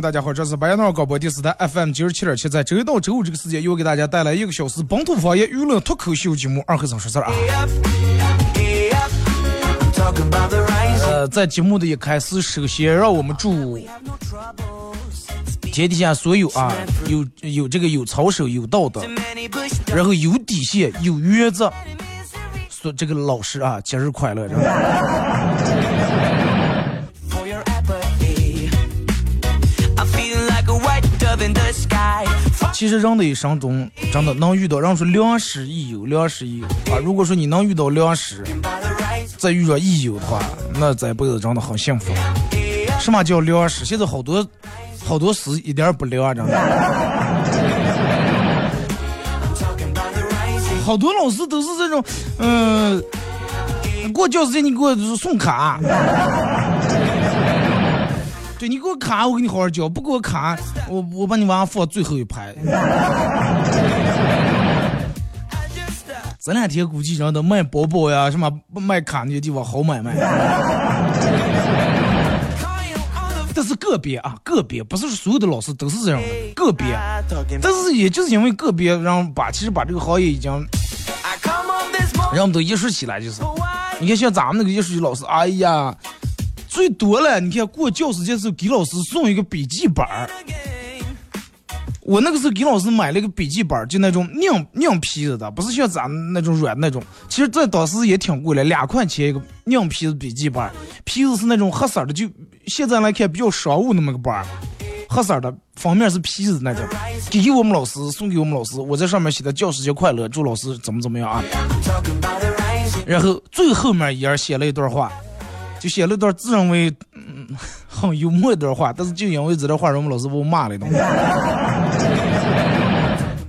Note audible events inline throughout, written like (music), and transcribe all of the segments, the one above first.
大家好，这是白杨诺广播电视台 FM 九十七点七，在周一到周五这个时间，又给大家带来一个小时本土方言娱乐脱口秀节目《二和尚说事儿》啊。呃，在节目的一开始，首先让我们祝天底下所有啊有有这个有操守、有道德，然后有底线、有原则，说这个老师啊，节日快乐！其实人的一生中，真的能遇到，人说良师益友，良师益友啊。如果说你能遇到良师，再遇上益友的话，那这辈子真的很幸福。什么叫良师？现在好多好多诗一点不良，真的。好多老师都是这种，嗯、给我教师节你给我送卡，对你给我卡，我给你好好教；不给我卡，我我把你娃放最后一排。这两天估计人的卖包包呀，什么卖卡那些地方好买卖，这是个别啊，个别不是所有的老师都是这样的，个别。但是也就是因为个别让把其实把这个行业已经 I come on this morning. 让我们都意识起来，就是。你看像咱们那个艺术老师，哎呀，最多了，你看过教师节的时候给老师送一个笔记本儿。我那个时候给老师买了一个笔记本儿，就那种硬硬皮子的，不是像咱那种软那种。其实，在当时也挺贵的，两块钱一个硬皮子笔记本儿，皮子是那种黑色的，就现在来看比较商务那么个本儿，黑色的，封面是皮子那种。给我们老师，送给我们老师，我在上面写的教师节快乐，祝老师怎么怎么样啊。然后最后面一页写了一段话，就写了段自认为嗯 (laughs) 很幽默一段话，但是就因为这段话，我们老师把我骂了一顿。(laughs)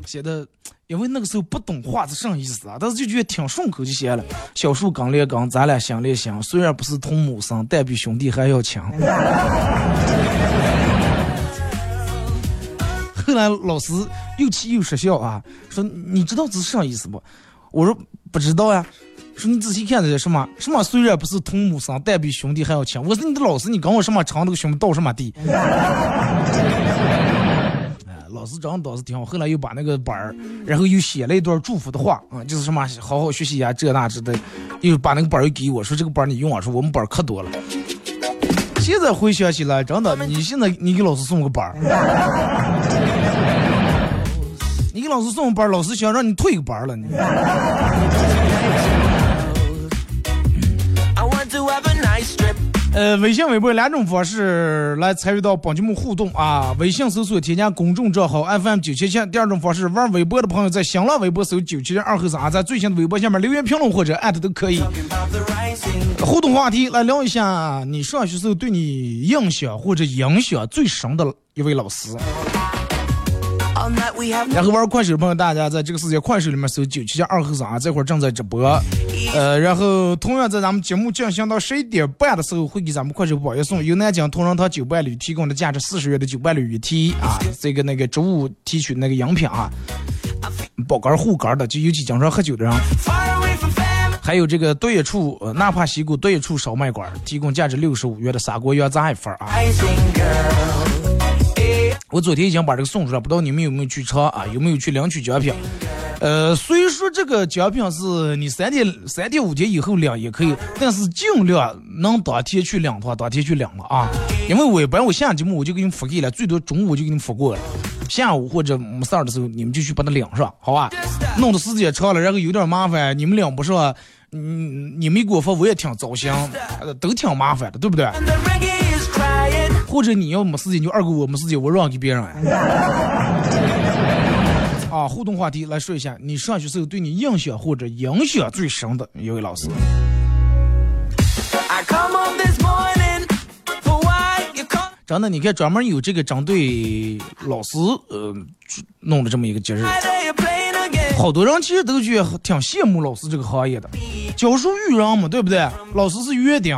写的，因为那个时候不懂话是什么意思啊，但是就觉得挺顺口，就写了“小树刚连刚，咱俩心连心，虽然不是同母生，但比兄弟还要亲。(laughs) ”后来老师又气又失笑啊，说你知道这是啥意思不？我说不知道呀。说你仔细看这是什么什么？虽然不是同母生，但比兄弟还要亲。我说你的老师，你跟我什么长那个兄弟到什么地？(laughs) 哎，老师长得倒是挺好。后来又把那个本儿，然后又写了一段祝福的话啊、就是什么好好学习呀，这那之的。又把那个本儿又给我说这个本儿你用啊，说我们本儿可多了。现在回想起来，真的，你现在你给老师送个本儿，你给老师送个本 (laughs) 儿，老师想让你退个本儿了，你。呃，微信、微博两种方式来参与到本节目互动啊。微信搜索添加公众账号 FM 九七七。第二种方式，玩微博的朋友在新浪微博搜九七七二后三，在最新的微博下面留言评论或者艾特都可以。互动话题来聊一下，你上学时候对你印象或者影响最深的一位老师。然后玩快手的朋友，大家在这个世界快手里面搜九七七二后三，这会儿正在直播。呃，然后同样在咱们节目进行到十一点半的时候，会给咱们快手宝爷送由南京同仁堂九伴侣提供的价值四十元的九伴侣雨提啊，这个那个植物提取那个饮品啊，保肝护肝的，就尤其经常喝酒的人。还有这个多一处，呃纳帕西谷多一处烧麦馆，提供价值六十五元的砂锅羊杂一份儿啊。我昨天已经把这个送出来，不知道你们有没有去尝啊？有没有去领取奖品？呃，虽说这个奖品是你三天、三天五天以后领也可以，但是尽量能当天去领的话，当天去领了啊。因为我一般我下节目我就给你们发给了，最多中午就给你们发过了。下午或者没事儿的时候，你们就去把它领上，好吧？弄的时间长了，然后有点麻烦，你们领不上，嗯，你没给我发，我也挺糟心，都挺麻烦的，对不对？或者你要没时间，你就二哥我没时间，我让给别人。(laughs) 啊，互动话题来说一下，你上学时候对你印象或者影响最深的一位老师。真的，你看专门有这个针对老师呃弄的这么一个节日.好多人其实都觉得挺羡慕老师这个行业的，教书育人嘛，对不对？老师是园丁。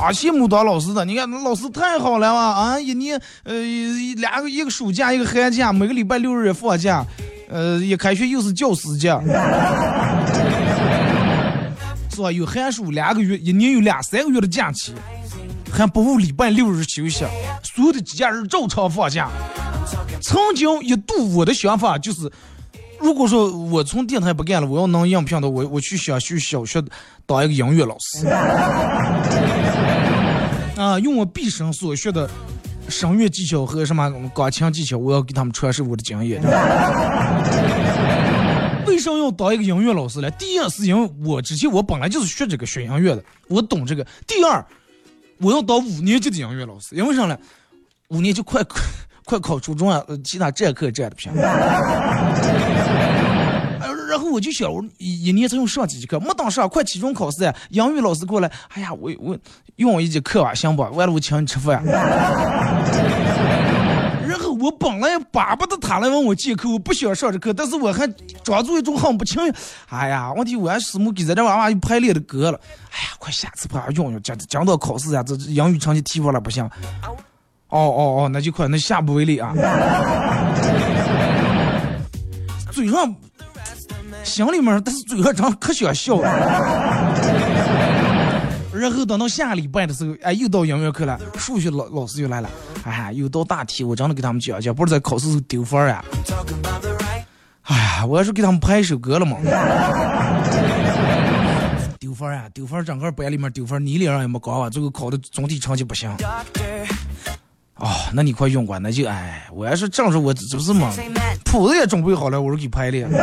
啊，羡慕当老师的，你看老师太好了啊！啊，一年呃两个一个暑假一个寒假，每个礼拜六日也放假，呃，一开学又是教师节，是吧？有寒暑两个月，一年有两三个月的假期，还不误礼拜六日休息，所有的节假日照常放假。曾经一度我的想法就是，如果说我从电台不干了，我要能应聘的，我我去想去小学当一个音乐老师，啊，用我毕生所学的声乐技巧和什么钢琴技巧，我要给他们传授我的经验。(laughs) 为什么要当一个音乐老师呢？第一是因为我之前我本来就是学这个学音乐的，我懂这个。第二，我要当五年级的音乐老师，因为啥呢？五年级快快考初中啊，其他占课占的不行然后我就想，我一一年才用上几节课，没等上，快期中考试呀，英语老师过来，哎呀，我我用一节课吧，行不，完了我请你吃饭。(laughs) 然后我本来巴不得他来问我借课，我不想上这课，但是我还装作一种很不情愿。哎呀，问题我还师母给咱这娃娃又排练的歌了。哎呀，快下次把用用，讲讲到考试呀，这这英语成绩提不了不行。哦哦哦，那就快，那下不为例啊。(laughs) 嘴上，心里面，但是嘴上真可想笑了。(laughs) 然后等到下礼拜的时候，哎，又到音乐课了，数学老老师又来了，哎呀，又到大题，我真的给他们讲讲，不是在考试时候丢分儿啊。哎呀，我要是给他们拍一首歌了嘛。(laughs) 丢分儿啊，丢分儿，整个班里面丢分儿，你脸上也没高啊，最后考的总体成绩不行。哦，那你快用过，那就哎，我要是正是我这不是嘛.谱子也准备好了，我说给排练。(laughs)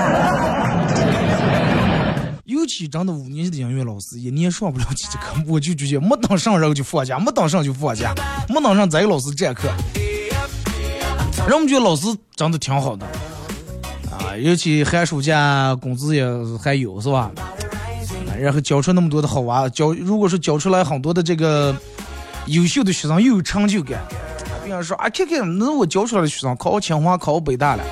尤其真的五年级的音乐老师，一年上不了几节课，我就直接没当上，然后就放假，没当上就放假，没当上再给老师占课。让我们觉得老师真的挺好的啊，尤其寒暑假工资也还有是吧？然后教出那么多的好娃，教如果说教出来很多的这个优秀的学生，又有成就感。比方说啊，看看那我教出来的学生考清华、考北大了，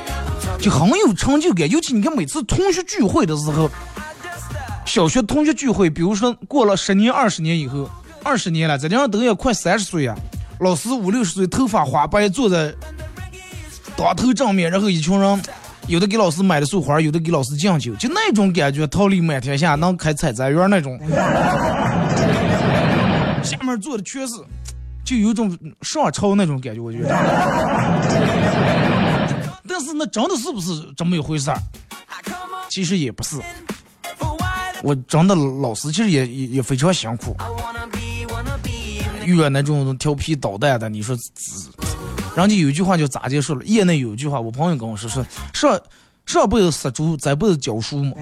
就很有成就感。尤其你看每次同学聚会的时候，小学同学聚会，比如说过了十年、二十年以后，二十年了，这样都要快三十岁啊，老师五六十岁，头发花白，坐在当头正面，然后一群人。有的给老师买的束花，有的给老师敬酒，就那种感觉，桃李满天下，能开采摘园那种。(laughs) 下面坐的全是，就有种上朝那种感觉，我觉得。但是那真的是不是这么一回事儿其实也不是。我真的老师其实也也也非常辛苦.遇到那种调皮捣蛋的，你说，人家有一句话叫咋结束了？业内有一句话，我朋友跟我说说，上上辈子杀猪，这辈子教书嘛。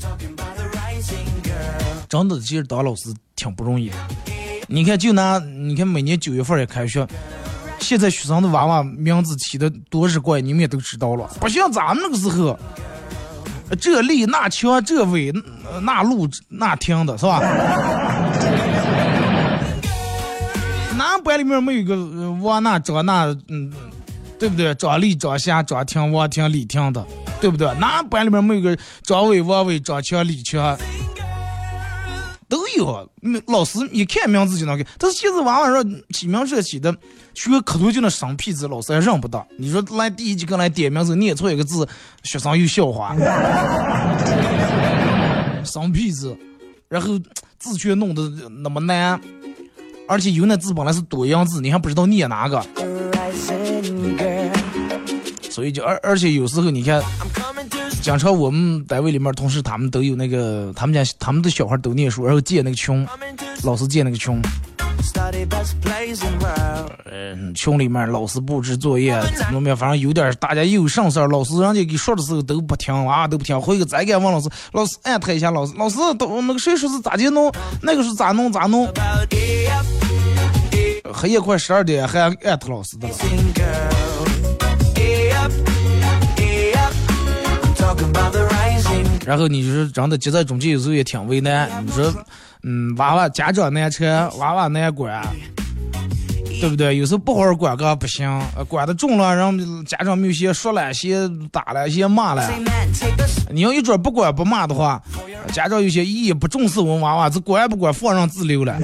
Talking about the rising girl. 真的，其实当老师挺不容易的。你看，就拿你看每年九月份也开学，现在学生的娃娃名字起的多日怪，你们也都知道了，不像咱们那个时候，这立那墙这伟那路那听的是吧？(laughs) 哪班里面没有个呃王那张那嗯，对不对？张立、张霞、张听、王听、李听的，对不对？哪班里面没有个张伟、王伟、张强、李强？都有，老师一看名字就能给。但是现在娃娃说起名这起的，学可多就那生僻字，老师还认不到。你说来第一节课来点名字，念错一个字，学生又笑话。(laughs) 生僻字，然后字却弄得那么难，而且有那字本来是多音字，你还不知道念哪个。所以就而而且有时候你看，经常我们单位里面同事他们都有那个，他们家他们的小孩都念书，然后借那个群，老师借那个群，嗯，群里面老师布置作业怎么么样，反正有点大家有上事儿，老师人家给说的时候都不听，娃娃都不听，回去再给问老师，老师艾特一下，老师老师都那个谁说是咋地弄，那个是咋弄咋弄，黑夜快十二点还艾特老师的了。然后你就是真的夹在中间，有时候也挺为难。你说，嗯，娃娃家长难缠，娃娃难管，对不对？有时候不好好管个不行，管的重了，然后家长没有些说了些打了些骂了。你要一准不管不骂的话，家长有些一不重视我们娃娃，这管也不管，放任自流了。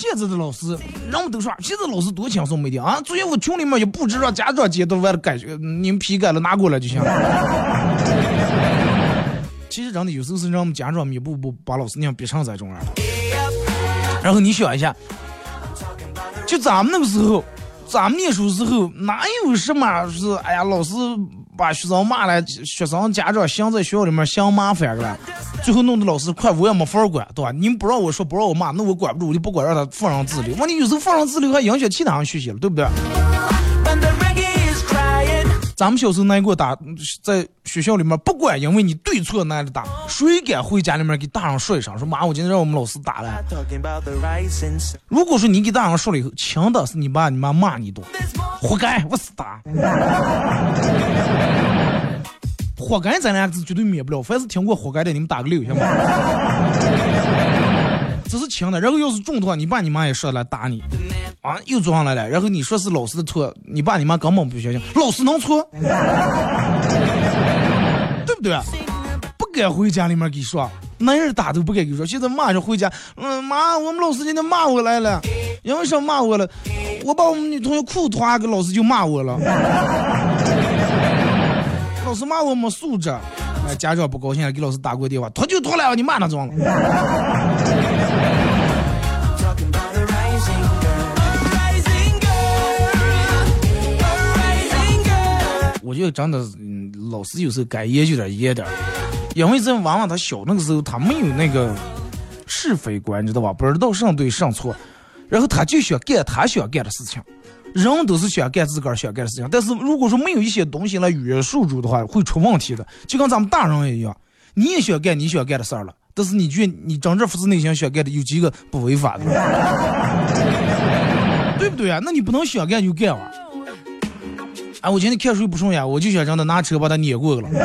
现在的老师，人们都说，现在老师多轻松没的啊！昨天我群里面也布置让家长监督完了改，你们批改了拿过来就行了。(laughs) 其实真的有时候是让我们家长一步步把老师那样逼成这种样。然后你想一下，就咱们那个时候，咱们念书时候哪有什么是哎呀老师。把学生骂了，学生家长想在学校里面想麻烦了，最后弄得老师快我也没法管，对吧？你们不让我说，不让我骂，那我管不住，我就不管，让他放任自流。问题有时候放任自流还影响其他人学习了，对不对？咱们小时候那过打，在学校里面不管，因为你对错那里打，谁敢回家里面给大人说一声，说妈，我今天让我们老师打了。如果说你给大人说了以后，轻的是你爸你妈骂你多，活该，我死打。(laughs) 活该咱俩是绝对免不了，凡是听过活该的，你们打个六行吗？这是轻的，然后要是重的话，你爸你妈也说来打你。啊，又做上来了，然后你说是老师的错，你爸你妈根本不相信，老师能错？(laughs) 对不对？不敢回家里面给说，男人打都不敢给说，现在马上回家，嗯，妈，我们老师今天骂我来了，因为啥骂我了？我把我们女同学裤脱个老师就骂我了，(laughs) 老师骂我没素质，家长不高兴了，给老师打过电话，脱就脱了，你骂他装了。我觉得真的，嗯，老师有时候该严就点严点，因为这娃娃他小那个时候他没有那个是非观，你知道吧？不知道上对上错，然后他就想干他想干的事情。人都是想干自个儿想干的事情，但是如果说没有一些东西来约束住的话，会出问题的。就跟咱们大人一样，你也想干你想干的事儿了，但是你觉你真正发自内心想干的有几个不违法的，对不对啊？那你不能想干就干啊！哎，我今天看书不顺眼，我就想让他拿车把他碾过去了。(laughs)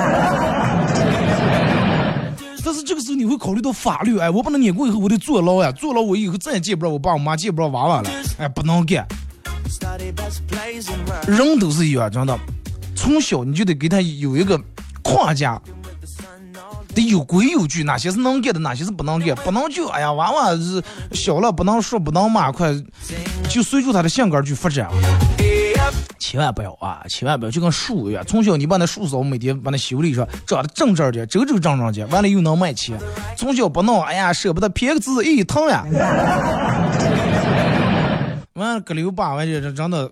但是这个时候你会考虑到法律，哎，我把他碾过以后，我得坐牢呀，坐牢我以后再也见不着我爸我妈，见不着娃娃了，哎，不能干。人都是一样，真的，从小你就得给他有一个框架，得有规有矩，哪些是能干的，哪些是不能干，不能就哎呀，娃娃是小了，不能说，不能骂，快就随着他的性格去发展。千万不要啊！千万不要，就跟树一样，从小你把那树扫，每天把那修理上，长得正正的，周周正正的，完了又能卖钱。从小不弄，哎呀，舍不得撇个字，一疼呀。(laughs) 完了，个溜巴，完这这真的，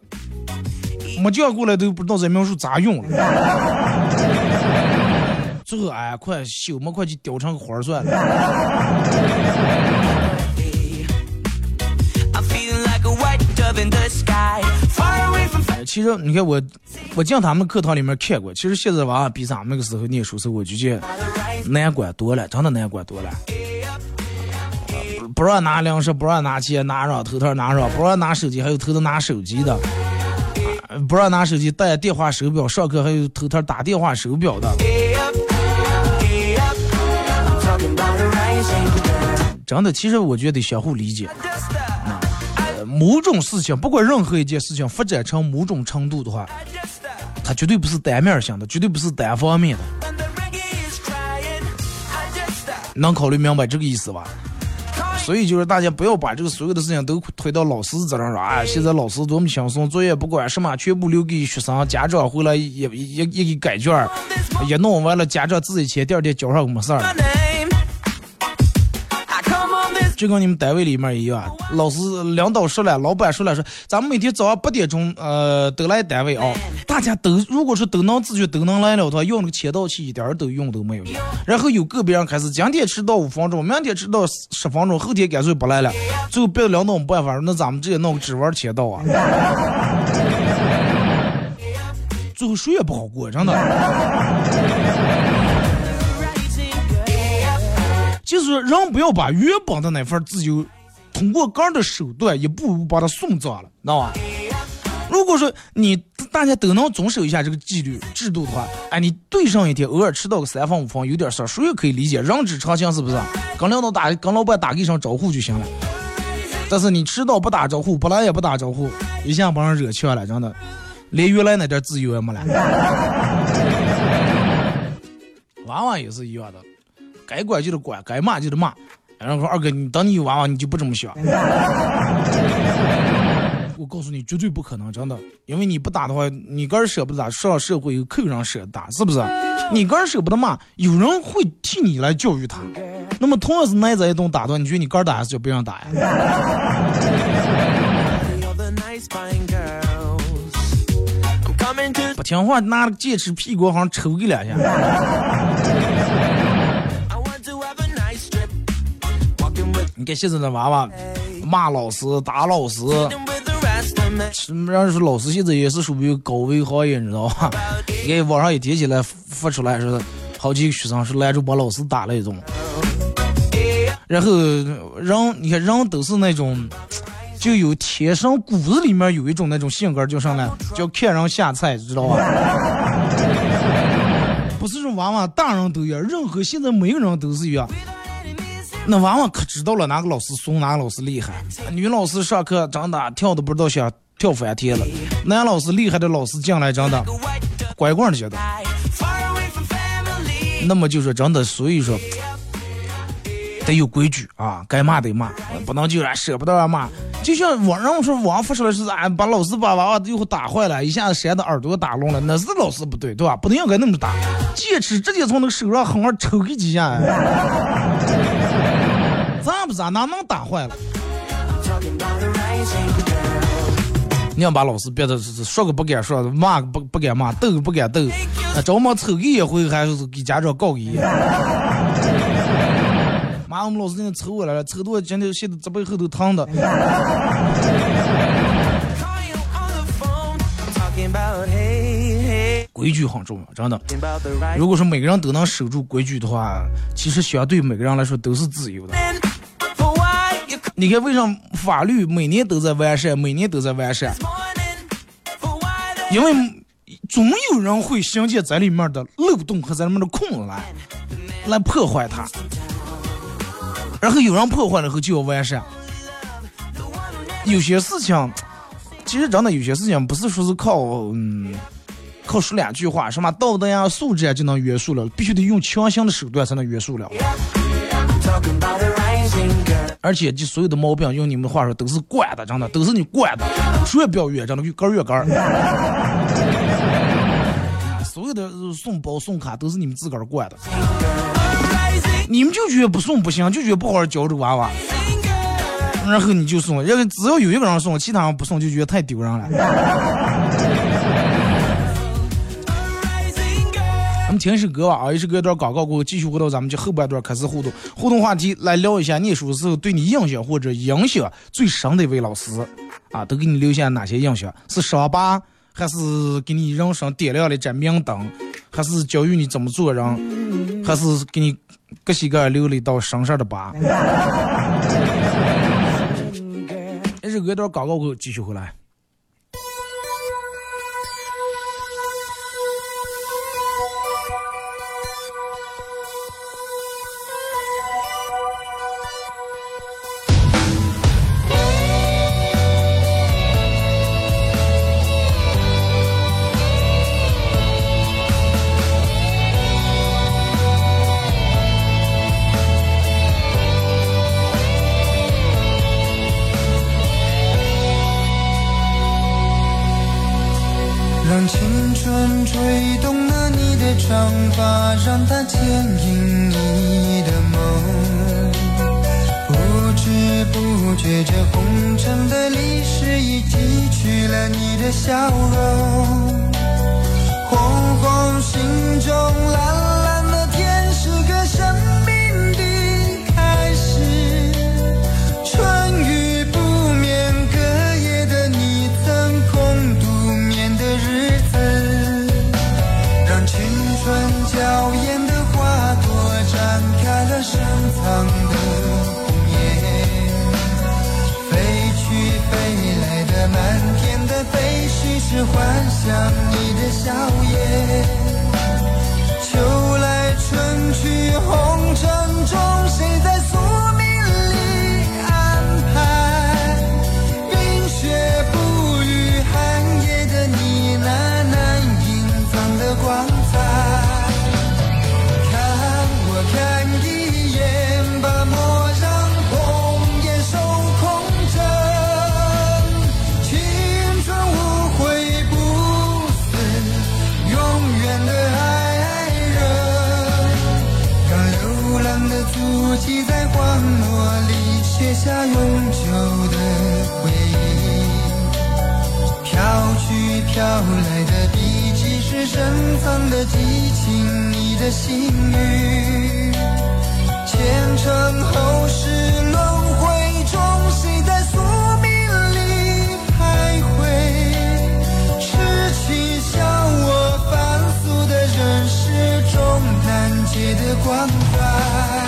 没叫过来都不知道这苗树咋用了。(laughs) 最后哎，快修么，快去雕成个花算了。其实你看我，我进他们课堂里面看过。其实现在娃比咱们那个时候念书时候，我就觉难管多了，真的难管多了。不让拿粮食，不让拿钱，拿上头头拿上，不让拿手机，还有偷偷拿手机的。不让拿手机，带电话手表，上课还有偷偷打电话手表的。真的，其实我觉得相互理解。某种事情，不管任何一件事情发展成某种程度的话，它绝对不是单面性的，绝对不是单方面的。能考虑明白这个意思吧？所以就是大家不要把这个所有的事情都推到老师这上说，啊，现在老师多么轻松，作业不管什么全部留给学生，家长回来也也也给改卷儿，一弄完了家长自己签，第二天交上没事儿。就跟你们单位里面一样，老师领导说了，老板说了，说咱们每天早上八点钟，呃，都来单位啊。大家都如果说都能自觉都能来了的话，用那个签到器一点儿都用都没有。然后有个别人开始，今天迟到五分钟，明天迟到十分钟，后天干脆不来了。最后别的领导没办法，那咱们直接弄个指纹签到啊。(laughs) 最后谁也不好过，真的。就是人不要把原本的那份自由，通过个人的手段一步步把它送脏了，知道吧？如果说你大家都能遵守一下这个纪律制度的话，哎，你对上一天偶尔迟到个三分五分有点事儿，谁也可以理解，人之常情是不是？跟领导打，跟老板打一声招呼就行了。但是你迟到不打招呼，不来也不打招呼，一下把人惹气了，真的，(laughs) 连原来那点自由也没了。娃娃也是一样的。该管就得管，该骂就得骂。然后说二哥，你等你有娃娃，你就不这么想。(laughs) 我告诉你，绝对不可能，真的。因为你不打的话，你个人舍不得打，上社会有客人舍得打，是不是？你个人舍不得骂，有人会替你来教育他。那么同样是挨这一顿打的，你觉得你个人打还是叫别人打呀？不听话，拿了剑齿屁股好像抽你两下。你看现在的娃娃骂老师、打老师，什么人说老师现在也是属于高危行业，你知道吧？你看网上一贴起来发出来说，好几个学生是拦住把老师打了一顿。然后人，你看人都是那种，就有天生骨子里面有一种那种性格，叫啥呢？叫看人下菜，知道吧？(laughs) 不是说娃娃，大人都一样，任何现在每个人都是一样。那娃娃可知道了哪个老师怂，哪个老师厉害。女老师上课真的跳的不知道想跳翻天了，男老师厉害的老师进来真的乖乖的觉得。那么就说真的，所以说得有规矩啊，该骂得骂，不能就舍不得骂。就像网上说网发出来是俺，把老师把娃娃最后打坏了，一下子扇的耳朵打聋了，那是老师不对，对吧？不能应该那么打，戒尺直接从那个手上狠狠抽个几下。咋哪能打坏了？你要把老师憋的说个不敢说，骂个不不敢骂，斗个不敢斗，那着忙抽个一回，还是给家长告个一。(laughs) 妈，我们老师今天抽我来了，抽的今天现在这背后都疼的。规矩很重要，真的。如果说每个人都能守住规矩的话，其实相对每个人来说都是自由的。你看，为什么法律每年都在完善，每年都在完善？因为总有人会想见在里面的漏洞和在里面的空来，来破坏它。然后有人破坏了后就要完善。有些事情，其实真的有些事情不是说是靠嗯，靠说两句话，什么道德呀、素质啊就能约束了，必须得用强行的手段才能约束了。而且就所有的毛病，用你们的话说，都是惯的，真的都是你惯的，谁也不要越，真的越干越干。所有的送包送卡都是你们自个儿惯的，你们就觉得不送不行，就觉得不好好教这娃娃，然后你就送，因为只要有一个人送，其他人不送就觉得太丢人了。听一首歌吧啊！一首歌一段广告过后，继续回到咱们这后半段开始互动。互动话题来聊一下念书的时候对你印象或者影响最深的一位老师啊，都给你留下哪些印象？是伤疤，还是给你人生点亮了一盏明灯，还是教育你怎么做人，还是给你各些个留了一道深深的疤？(laughs) 一首歌一段广告过后，继续回来。让青春吹动了你的长发，让它牵引你的梦。不知不觉，这红尘的历史已记取了你的笑容，红红心中蓝蓝。是幻想你的笑颜，秋来春去，红尘中谁飘来的笔迹是深藏的激情，你的心语，前尘后世轮回中，谁在宿命里徘徊？痴情笑我凡俗的人世中难解的关怀。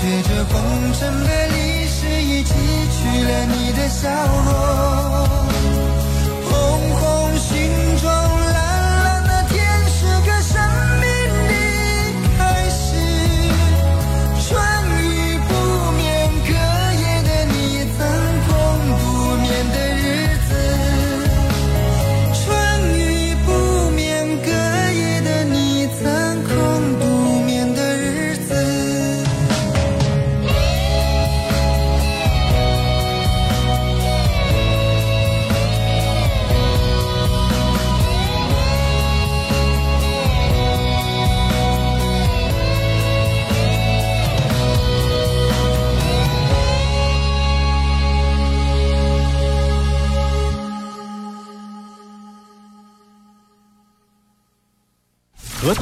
随着红尘的历史已记取了你的笑容。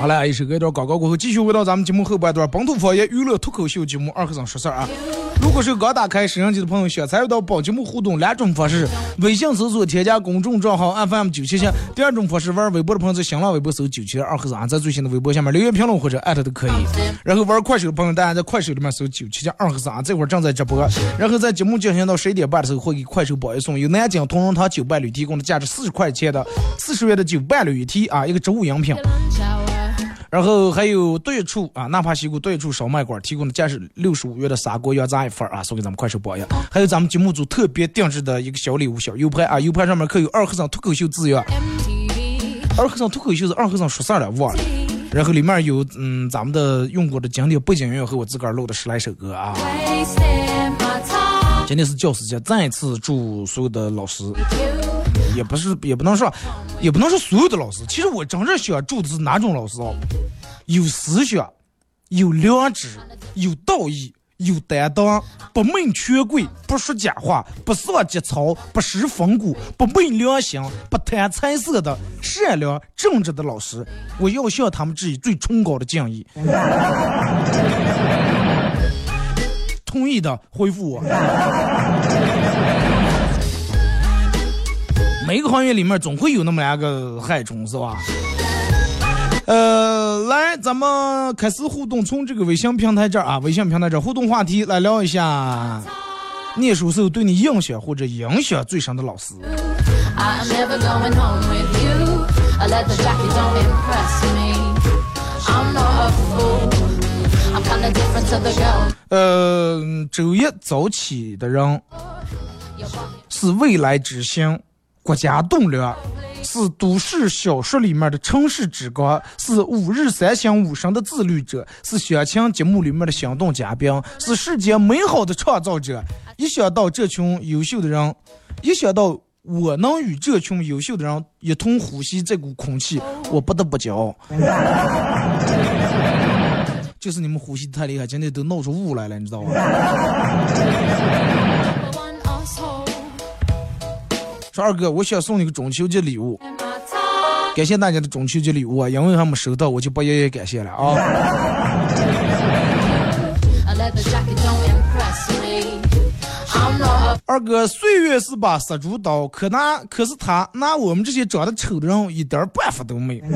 好了，一首歌一段广告过后，继续回到咱们节目后半段本土方言娱乐脱口秀节目二和尚说事儿啊。如果是刚打开摄像机的朋友，想参与到本节目互动两种方式：微信搜索添加公众账号 FM 九七七；第二种方式，玩微博的朋友在新浪微博搜九七二和尚，在最新的微博下面留言评论或者艾特都可以。然后玩快手的朋友，大家在快手里面搜九七七二和尚，这会儿正在直播。然后在节目进行到十一点半的时候，会给快手榜一送由南京同仁堂酒伴侣提供的价值四十块钱的四十元的酒伴侣一体啊，一个植物饮品。然后还有对处啊，纳帕西谷对处烧麦馆提供的价值六十五元的砂锅羊杂一份啊，送给咱们快手榜样。还有咱们节目组特别定制的一个小礼物小 U 盘啊，U 盘上面刻有二和尚脱口秀字样.二和尚脱口秀是二和尚说事儿了，忘了。然后里面有嗯咱们的用过的经典背景音乐和我自个儿录的十来首歌啊。今天是教师节，再一次祝所有的老师.也不是也不能说，也不能说所有的老师。其实我真正想祝的是哪种老师啊？有思想，有良知，有道义，有担当，不闷权贵，不说假话，不丧节操，不失风骨，不昧良心，不贪财色的善良正直的老师，我要向他们致以最崇高的敬意。同意的回复我。每个行业里面总会有那么两个害虫，是吧？呃，来，咱们开始互动，从这个微信平台这儿啊，微信平台这儿互动话题来聊一下，念书时候对你印象或者影响最深的老师。呃，周一早起的人是未来之星，国家栋梁，是都市小说里面的城市之光，是五日三省吾身的自律者，是相亲节目里面的心动嘉宾，是世界美好的创造者。一想到这群优秀的人，一想到我能与这群优秀的人一同呼吸这股空气，我不得不骄傲。(laughs) 就是你们呼吸太厉害，今天都闹出雾来了，你知道吗？说二哥，我想送你个中秋节礼物。感谢大家的中秋节礼物啊，因为还没收到，我就不一一感谢了啊。二哥，岁月是把杀猪刀，可拿可是他拿我们这些长得丑的人一点办法都没有。(laughs)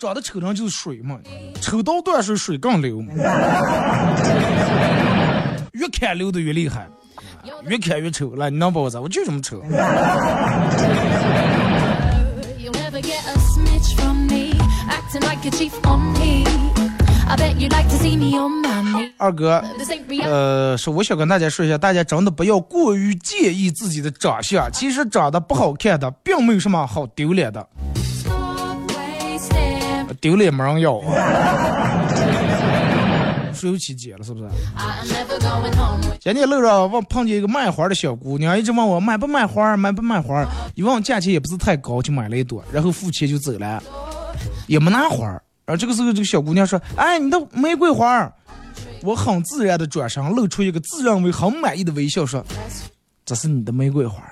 长得丑的人就是水嘛，丑刀断水，水更流嘛。(laughs) 越看流的越厉害，越看越丑。来，你能把我咋？我就这么丑。二哥.呃，是我想跟大家说一下，大家真的不要过于介意自己的长相。其实长得不好看的，并没有什么好丢脸的.丢脸没人要啊。水有起姐了是不是今天路上我碰见一个卖花的小姑娘，一直问我买不买花，买不买花。一问价钱也不是太高，就买了一朵，然后付钱就走了，也没拿花。然后这个时候，这个小姑娘说：“哎，你的玫瑰花。”我很自然的转身，露出一个自认为很满意的微笑，说：“这是你的玫瑰花。”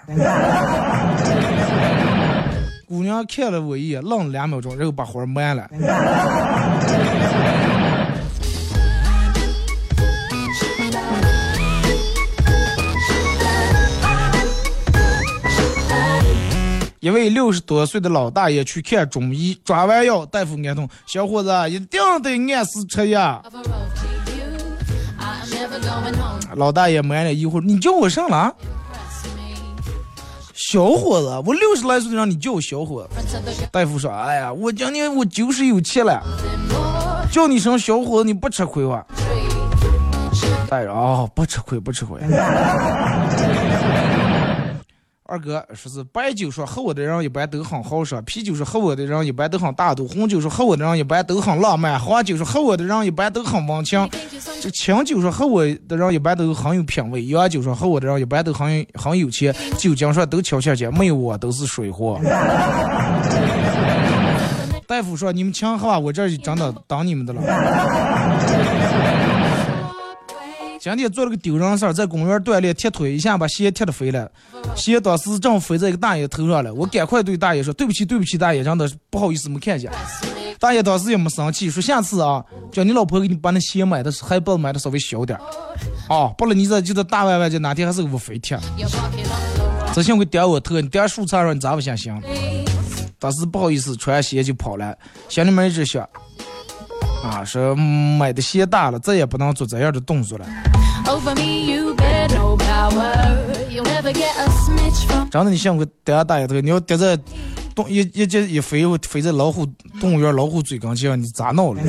姑娘看了我一眼，愣了两秒钟，然后把花卖了。一位六十多岁的老大爷去看中医，抓完药，大夫安痛，小伙子一定得按时吃药。老大爷闷了一会儿，你叫我上了？小伙子，我六十来岁的人，你叫我小伙子。大夫说，哎呀，我今年我九十有七了，叫你声小伙子，你不吃亏吧？大爷说，哦，不吃亏，不吃亏。二哥说是白酒说喝我的人一般都很豪爽，啤酒说喝我的人一般都很大度，红酒说喝我的人一般都很浪漫，黄酒说喝我的人一般都很温情。这清酒说喝我的人一般都很有品味，洋酒说喝我的人一般都很很有钱，酒精说都敲下去，没有我都是水货。大夫说你们强喝吧，我这真的当你们的了。今天做了个丢人事儿，在公园锻炼踢腿，一下把鞋踢得飞了，鞋当时正飞在一个大爷头上了，我赶快对大爷说对不起对不起，大爷真的不好意思没看见。大爷当时也没生气，说下次啊，叫你老婆给你把那鞋买的还不买的稍微小点儿，哦，不然你这就这大歪歪，就哪天还是个飞踢。You're walking on the 这幸亏点我头，你点树杈上你咋不想行？当时不好意思穿鞋就跑了，心里面一直想，啊，说嗯买的鞋大了，再也不能做这样的动作了。真的，你幸亏点下大爷头，你要点在动一一这一飞飞在老虎动物园老虎嘴跟前，你咋闹了？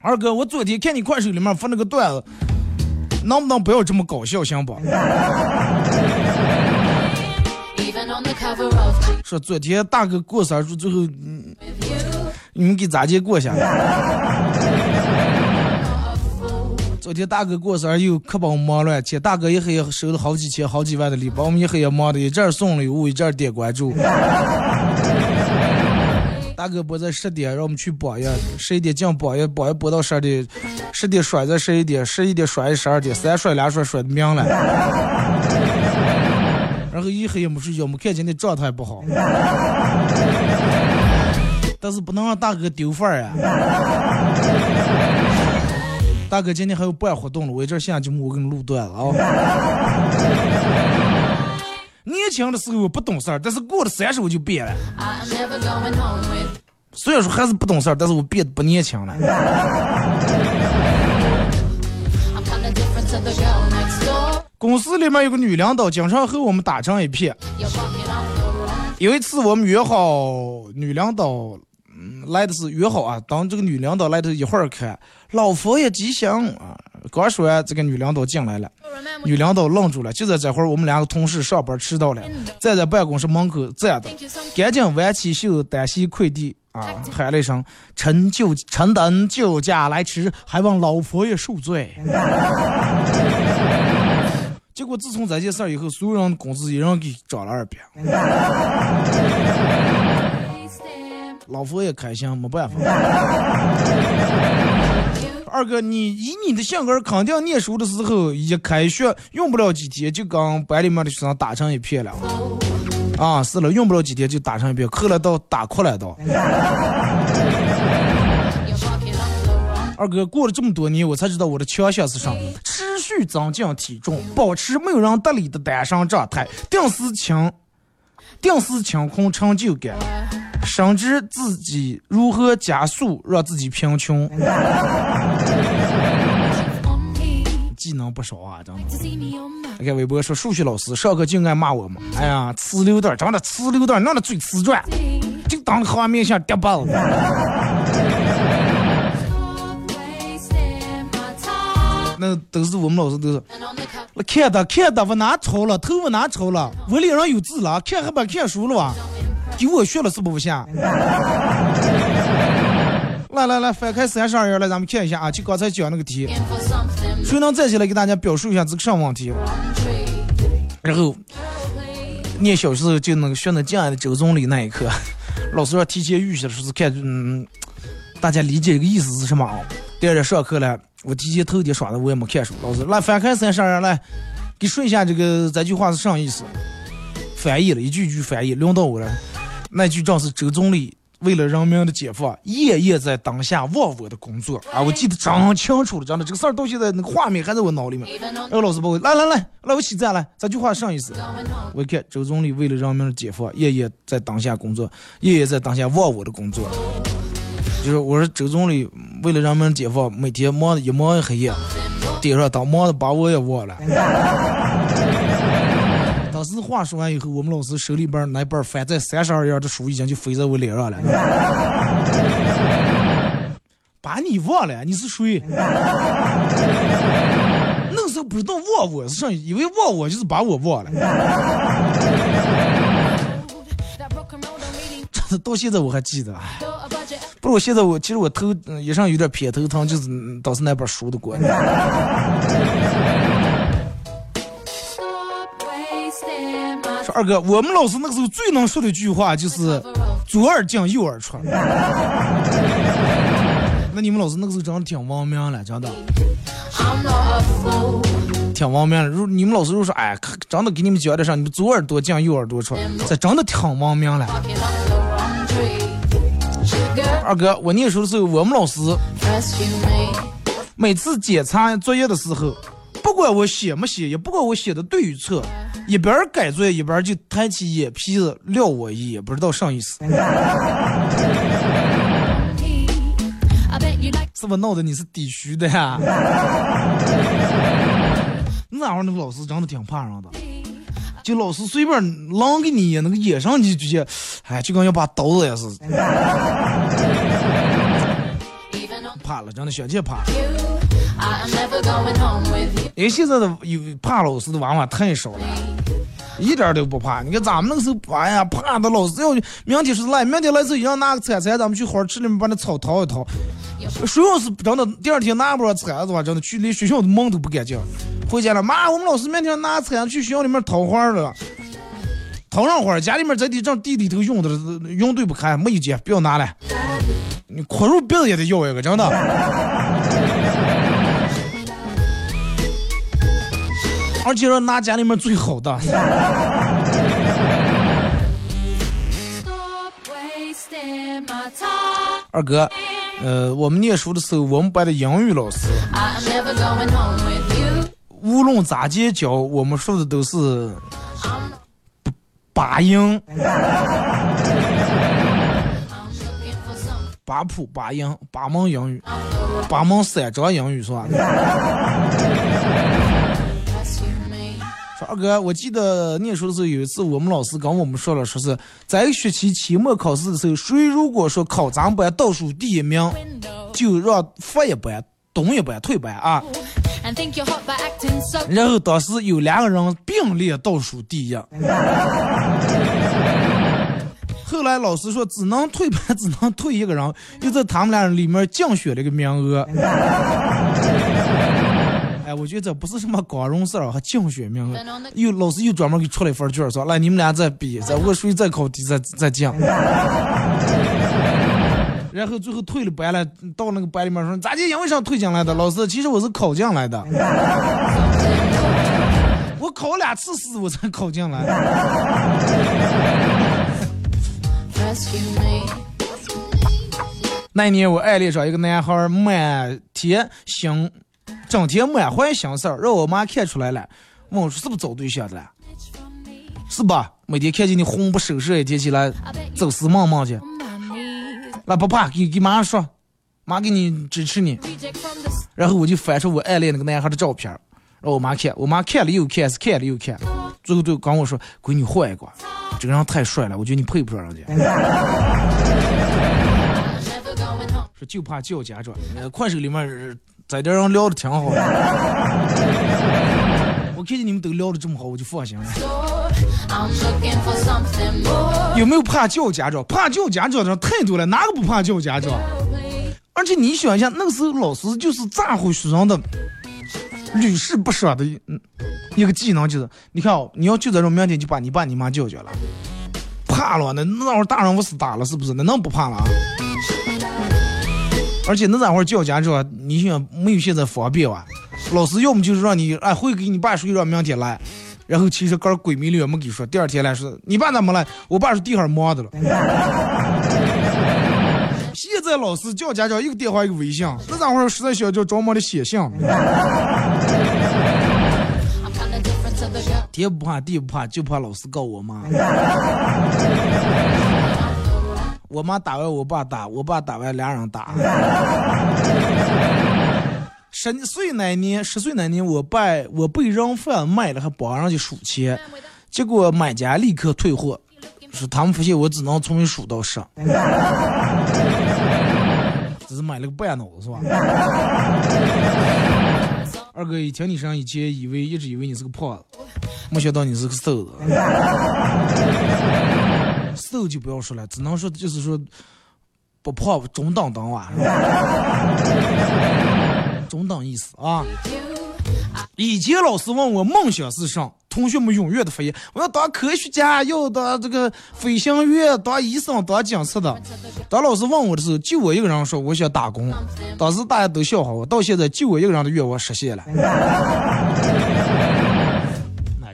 二哥，我昨天看你快手里面发那个段子，能不能不要这么搞笑，行不？说昨天大哥过生日，最后嗯你们给咋接过下来？(laughs) 昨天大哥过生日又可把我忙乱起，大哥一黑夜收了好几千、好几万的礼，把我们一黑夜忙的一阵送礼物，一阵点关注。(laughs) 大哥播在十点，让我们去榜一，十一点进榜一，榜一播到十二点，十点甩在十一点，十一点甩十二点，三甩两甩甩的明了。然后一黑夜没睡觉，没看见那状态不好。(laughs) 但是不能让大哥丢份儿啊！大哥今天还有办活动了，我一阵儿现在就我给你录段子啊。(laughs) 年轻的时候我不懂事儿，但是过了三十我就变了。虽然说还是不懂事儿，但是我变得不年轻了。公司里面有个女领导，经常和我们打成一片。有一次我们约好女领导，嗯，来的是约好啊，当这个女领导来的一会儿看，老佛爷吉祥啊。刚说完，这个女领导进来了，女领导愣住了。就在这会儿，我们两个同事上班迟到了，站在办公室门口站着赶紧挽起袖子单膝跪地啊，喊了一声：“臣就臣等救驾来迟，还望老佛爷恕罪。”结果自从这件事儿以后，所有人的工资一人给涨了二百。老佛爷开心，没办法。二哥，你以你的性格，肯定念书的时候一开学用不了几天，就跟班里面的学生打成一片了。啊，是了，用不了几天就打成一片，后来到打哭了都。二哥，过了这么多年，我才知道我的强项是什么：持续增进体重，保持没有人搭理的单身状态，定时清，定时清空成就感，深知自己如何加速让自己贫穷。(laughs) 技能不少啊，真的。看微博说数学老师上课就爱骂我们，哎呀，呲溜蛋，长得呲溜蛋，弄得嘴呲转，就当画面像跌包子。那都是我们老师都是，那看的看的我哪抄了，头发哪抄了，我脸上有字了，看还把看书了哇，给我学了是不不像？(laughs) 来来来，翻开三十二页来，咱们看一下啊，就刚才讲那个题，谁能站起来给大家表述一下这个什么问题？然后念小时候就那个学那敬爱的周总理那一刻，老师要提前预习的时候看，嗯，大家理解这个意思是什么啊？第二天上课了，我提前头天耍的我也没看书，老师来翻开三十二页来，给说一下这个这句话是啥意思？翻译了一句一句翻译，轮到我了。那句正是周总理为了人民的解放，夜夜在当下忘我的工作啊！我记得真清楚了，真的这个事儿到现在那个画面还在我脑里面。哎老师把我来来来来，我起站来，这句话啥意思？我看周总理为了人民的解放，夜夜在当下工作，夜夜在当下忘我的工作。就是我说周总理为了人民解放，每天忙的一忙一黑夜，顶上当忙的把我也忘了。(laughs) 当时话说完以后，我们老师手里边那本翻在三十二页的书已经就飞在我脸上了。(laughs) 把你忘了？你是谁？那时候不知道忘我是啥，以为忘我就是把我忘了。(laughs) 到现在我还记得。不是我现在我其实我头嗯也上有点偏头疼，就是嗯当时那本书的关系。说二哥，我们老师那个时候最能说的一句话就是左耳进右耳出。那你们老师那个时候真的挺文明了，真的挺文明了。如你们老师如果说，哎，可真的给你们讲的上，你们左耳朵进右耳朵出，这真的挺文明了。二哥，我念书的时候，我们老师。每次检查作业的时候，不管我写没写，也不管我写的对与错，一边改作业一边就抬起眼皮子撂我一眼，不知道啥意思，是不是闹得你是底虚的呀？(laughs) 那会儿那个老师真的挺怕人的，就老师随便啷给你，那个眼上就直接，哎，就跟要把刀子也是怕了，真的小气怕。you. I am never going home with you. 因为现在的有怕老师的娃娃太少了，一点都不怕。你看咱们那个时候，哎呀，怕的老师要明天是来，明天来时候一样拿个铲铲，咱们去花池里面把那草掏一掏。谁要是真的第二天拿不着铲子的话，真的去连学校的门都不敢进。回家了，妈，我们老师明天拿铲子去学校里面掏花了。掏上花，家里面在地正地里头用的用对不开，没有钱，不要拿了。你哭入鼻子也得要一个，真的。而且说拿家里面最好的。二哥，呃，我们念书的时候，我们班的英语老师，无论咋接教，我们说的都是八八英。(laughs) 八普八英，八门英语，八门三张英语，是吧？说二哥，我记得念书的时候有一次，我们老师跟我们说了，说是在一个学期期末考试的时候，谁如果说考咱班倒数第一名，就让发一班、懂一班、退班啊。然后当时有两个人并列倒数第一。后来老师说只能退班，只能退一个人，又在他们俩人里面竞选了一个名额。哎，我觉得这不是什么光荣事儿，还竞选名额。又老师又专门给出了一份卷儿，说来你们俩再比，再我谁再考第再再降。(laughs) 然后最后退了班了，到那个班里面说咋的？因为啥退进来的？老师，其实我是考进来的。(laughs) 我考两次试我才考进来。那一年我暗恋上一个男孩儿，满天心，整天满怀心事儿，让我妈看出来了，问我说是不是找对象的了？是吧？每天看见你魂不守舍，一天起来走死梦梦去。那不怕，给给妈说，妈给你支持你。然后我就翻出我暗恋那个男孩的照片，让我妈看，我妈看了又看，是看了又看，最后就跟我说：“闺女换一个，这个人太帅了，我觉得你配不上人家。(laughs) ”说就怕叫家长。快手里面在这人聊的挺好的，我看见你们都聊的这么好，我就放心了。有没有怕叫家长？怕叫家长的人太多了，哪个不怕叫家长？而且你想一下，那个时候老师就是咋呼学生的屡试不爽的嗯一个技能，就是你看哦，你要就在这明天就把你爸你妈叫去了，怕了，那那会儿大人不是打了是不是？那能不怕了？而且那会儿叫家长，你想没有现在方便哇？老师要么就是让你哎会给你爸说让明天来，然后其实个鬼迷也没给说，第二天来说你爸怎么来？(laughs) 我爸说地上忙的了。现在老师叫家长一个电话一个微信，那咋会儿实在想叫着忙的写信. (laughs) 天不怕地不怕，就怕老师告我妈。我妈打完我爸打，我爸打完俩人打。(laughs) 十岁那年，十岁那年，我爸我被人贩卖了，还帮人家数钱，结果买家立刻退货，说他们发现我只能从一数到十，(laughs) 只是买了个半脑子是吧？(laughs) 二哥一听你声，以前以为一直以为你是个胖子，没想到你是个瘦子。瘦就不要说了，只能说就是说不胖中等等哇，中等意思啊。以前老师问我梦想是啥，同学们踊跃的发言，我要当科学家，要当这个飞行员，当医生，当警察的。当老师问我的时候，就我一个人说我想打工。当时大家都笑话我，到现在就我一个人的愿望实现了。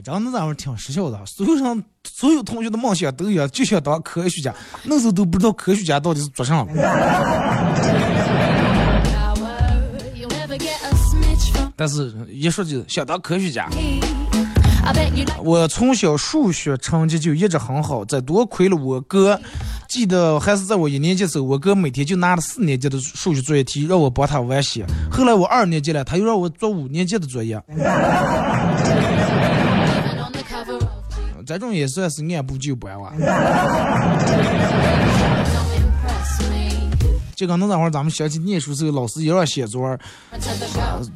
那真的咱们挺实效的，所有人所有同学的梦想都一样，就想当科学家。那时候都不知道科学家到底是做啥的。Power, you'll never get a smidge from 但是一说就想当科学家我从小数学成绩就一直很好，这多亏了我哥。记得还是在我一年级的时候，我哥每天就拿着四年级的数学作业题让我帮他完写。后来我二年级了，他又让我做五年级的作业，这种也算是按部就班哇。就刚那会儿咱们想起念书时候，老师也让写作文.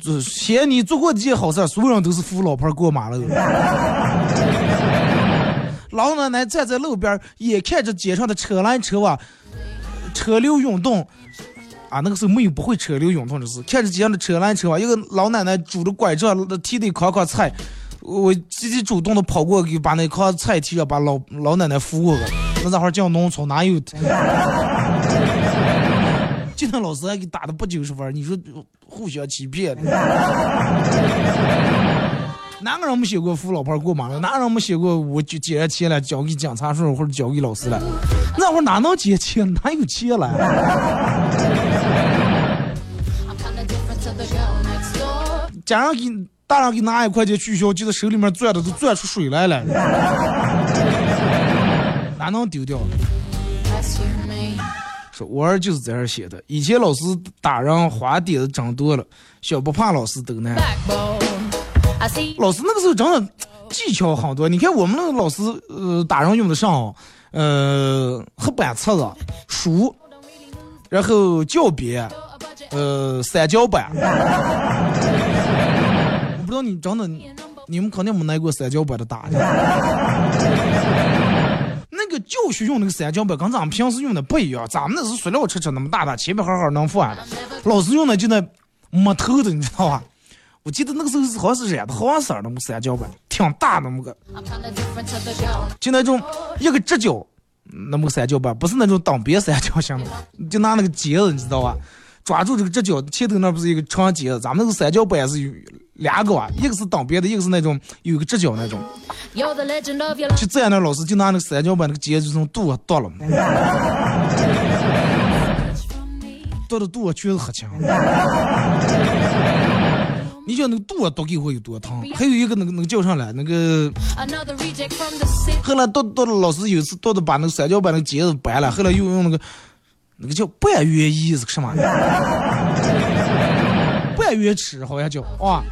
就写你做过几件好事儿，所有人都是扶老婆儿过马路。(laughs) 老奶奶站在路边儿，眼看着街上的车来车往，车流涌动。啊，那个时候没有不会车流涌动的事，看着街上的车来车往，一个老奶奶拄着拐杖，提着一筐筐菜，我积极主动的跑过去，把那筐菜提了，把老老奶奶扶过去。那那会儿叫农村，哪有？(laughs) 就那老师还给打的不九十分，你说互相欺骗。哪个人没写过扶老婆儿过马路？哪个人没写过我就捡着钱了交给警察叔叔或者交给老师了？那会儿哪能捡钱？哪有钱了.家长给大人给拿一块钱取消，就在手里面攥的都攥出水来了，哪能丢掉？说我儿就是在这儿写的。以前老师打人花点子真多了，小不怕老师都难。老师那个时候真的技巧很多。你看我们那个老师，呃，打人用得上，呃，黑板册子、书，然后教鞭，呃，三角板。我不知道你真的，你们肯定没拿过三角板的打的。(laughs) 那个教学用那个三角板跟咱们平时用的不一样，咱们那是塑料车车那么大的，前面好好能放的。老师用的就那木头的，你知道吧？我记得那个时候是好像是染的黄色的木三角板，挺大的那个.就那种一个直角那么个三角板，不是那种挡边三角形的，就拿那个结子，你知道吧？抓住这个直角，前头那不是一个长结子，咱们那个三角板是有两个啊，一个是挡边的，一个是那种有一个直角那种。就这样的老师就拿那个三角板那个结子就从肚子剁了.剁的肚子全是黑青。你觉得那个肚子剁给我有多疼？还有一个那个那个叫啥来？那个.后来剁剁的老师有一次剁的把那个三角板那个结子掰了，后来又用那个那个叫半月衣是个什么？半月尺好像叫啊。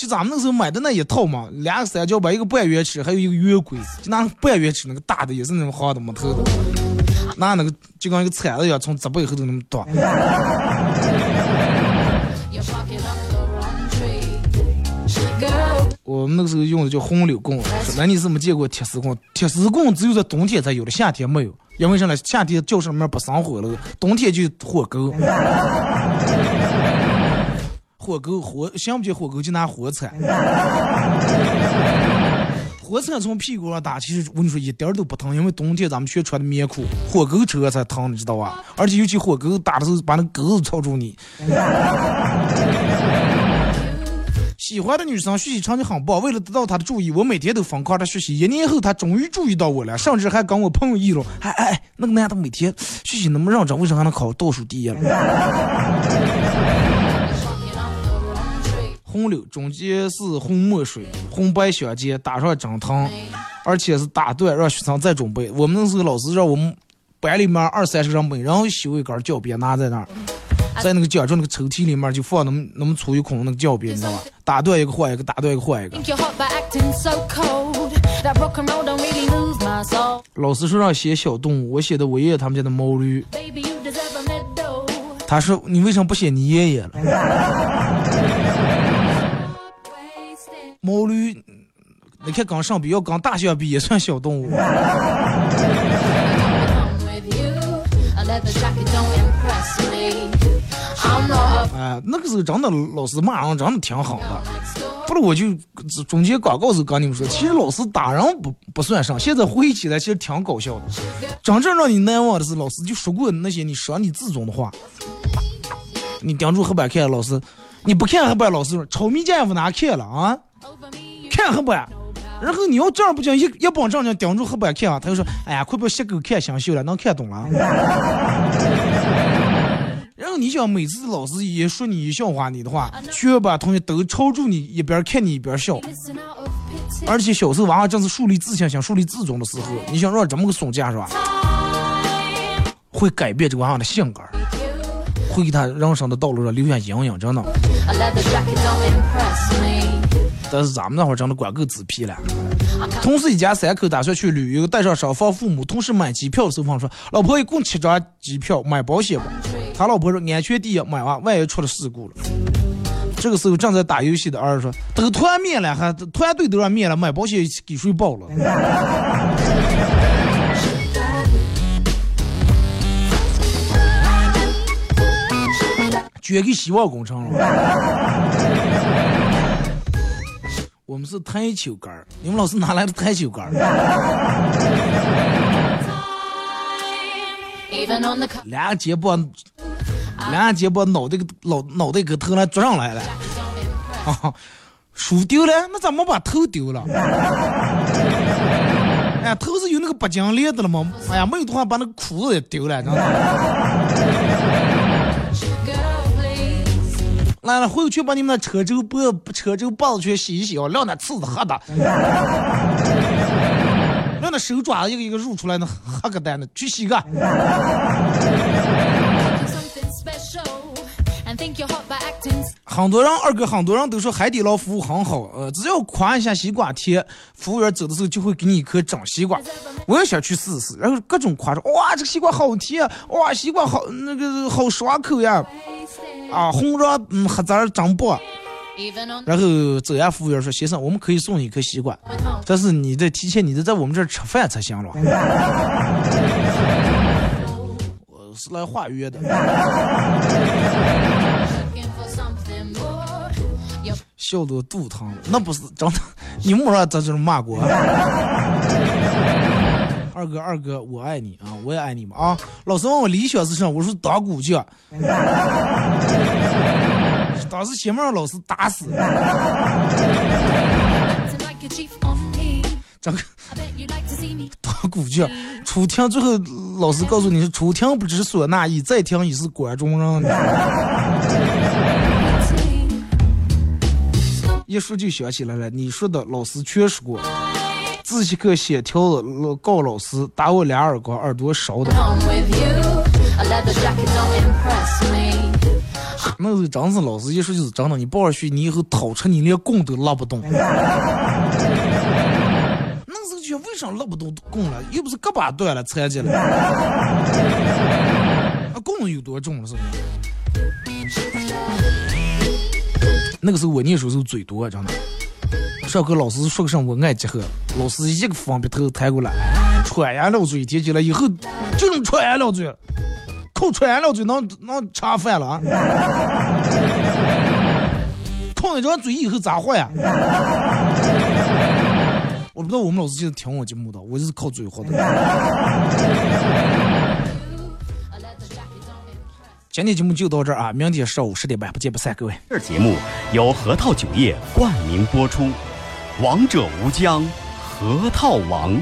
就咱们那时候买的那一套嘛，两个三角板，一个半圆尺，还有一个圆规，就拿半圆尺那个大的，也是那种好的木头的，拿那个就跟一个铲子一样，从脊背后头那么剁。我们那个时候用的叫红柳棍，说那你是没见过铁丝棍？铁丝棍只有在冬天才有的，夏天没有。因为啥呢？夏天教室里面不生火了，冬天就火钩。火钩火想不起火钩就拿火铲，火铲从屁股上打，其实我跟你说一点儿都不疼，因为冬天咱们全穿的棉裤，火钩车才疼，你知道吧？而且尤其火钩打的时候，把那钩子抄住你。喜欢的女生学习成绩很棒，为了得到她的注意，我每天都疯狂的学习。一年后，她终于注意到我了，甚至还跟我朋友议论：“哎哎哎，那个男的每天学习那么认真，为啥还能考倒数第一了红柳中间是红墨水，红白相间，打上针藤，而且是打断，让学生再准备。我们那时候老师让我们班里面二三十人本，然后修一根教鞭拿在那儿，在那个讲桌那个抽屉里面就放那么那么粗一孔那个教鞭，你知道吧？打断一个换一个，打断一个换一个。老师说让写小动物，我写的我爷爷他们家的毛驴。他说你为什么不写你爷爷了？毛驴，你看刚上比要刚大象比也算小动物。(laughs) 哎，那个时候真的老师骂人真的挺狠的。不是，我就中间广告时候跟你们说，其实老师打人不不算啥，现在回忆起来其实挺搞笑的。真正让你难忘的是，老师就说过那些你伤你自尊的话。你盯住黑板看，老师，你不看黑板，老师说炒米酱也不拿看了啊，看黑板。然后你要正儿不讲一一帮正经盯住黑板看啊，他就说，哎呀，快把写狗看生锈了，能看懂了。(laughs) 然后你想，每次老师一说你笑话你的话，全班同学都朝住你一边看你一边笑。而且小时候娃娃正是树立自信心、树立自尊的时候，你想让这么个松架是吧？会改变这个娃娃的性格，会给他人生的道路上留下阴影，真的。但是咱们那会儿真的管够纸皮了。同事一家三口打算去旅游，带上双方父母，同时买机票的时候，说：“老婆一共七张机票，买保险吧。”他老婆说：“安全第一，买完万一出了事故了。”这个时候正在打游戏的儿子说：“都团灭了，还团队都让灭了，买保险给谁报了？”捐给希望工程了。我们是台球杆儿，你们老师哪来的台球杆儿两个肩膀，两个肩膀脑袋个脑脑袋给头上坐上来了，啊，书丢了，那怎么把头丢了？哎呀，头是有那个拔金链的了吗？哎呀，没有的话把那个裤子也丢了，真的。回去把你们那车轴脖、车轴把子去洗一洗啊，晾那刺子黑的，(laughs) 让那手爪子一个一个入出来那黑个蛋的，去洗个。很多人二哥，很多人都说海底捞服务很好，呃，只要夸一下西瓜甜，服务员走的时候就会给你一颗整西瓜。我也想去试试，然后各种夸说，哇，这个西瓜好甜，哇，西瓜好那个好爽口呀，啊，红瓤嗯黑籽儿真棒。然后走呀，服务员说，先生，我们可以送你一颗西瓜，但是你得提前你得在我们这儿吃饭才行了。(laughs) 我是来化约的。笑得我肚疼了，那不是真的，(laughs) 你们说这就是骂过。(laughs) 二哥，二哥，我爱你啊，我也爱你们啊。老师问我理想是什么，我说当股匠。(laughs) 当时先把老师打死 to see me. 当股匠。初听最后老师告诉你是初听不知所纳意，再听已是关中人。一说就想起来了，你说的老师全说过。自习课写条子老告老师，打我俩耳光，耳朵烧的。那是真是老师一说就是真的，你抱着去，你以后掏出你连弓都拉不动。那时候就为啥拉不动弓了？又不是胳膊断了残疾了，啊，弓有多重了是不是？那个时候我念书时候嘴多，真的。上课老师说个什么我爱集合，老师一个方鼻头抬过来，穿言了嘴，提起来以后就能穿言了嘴，口穿言了嘴能能吃饭了啊！碰一张嘴以后咋活呀？我不知道我们老师现在听我节目的，我就是靠嘴活的。今天节目就到这儿啊，明天上午十点半不见不散，各位。这节目由核桃酒业冠名播出，王者无疆，核桃王。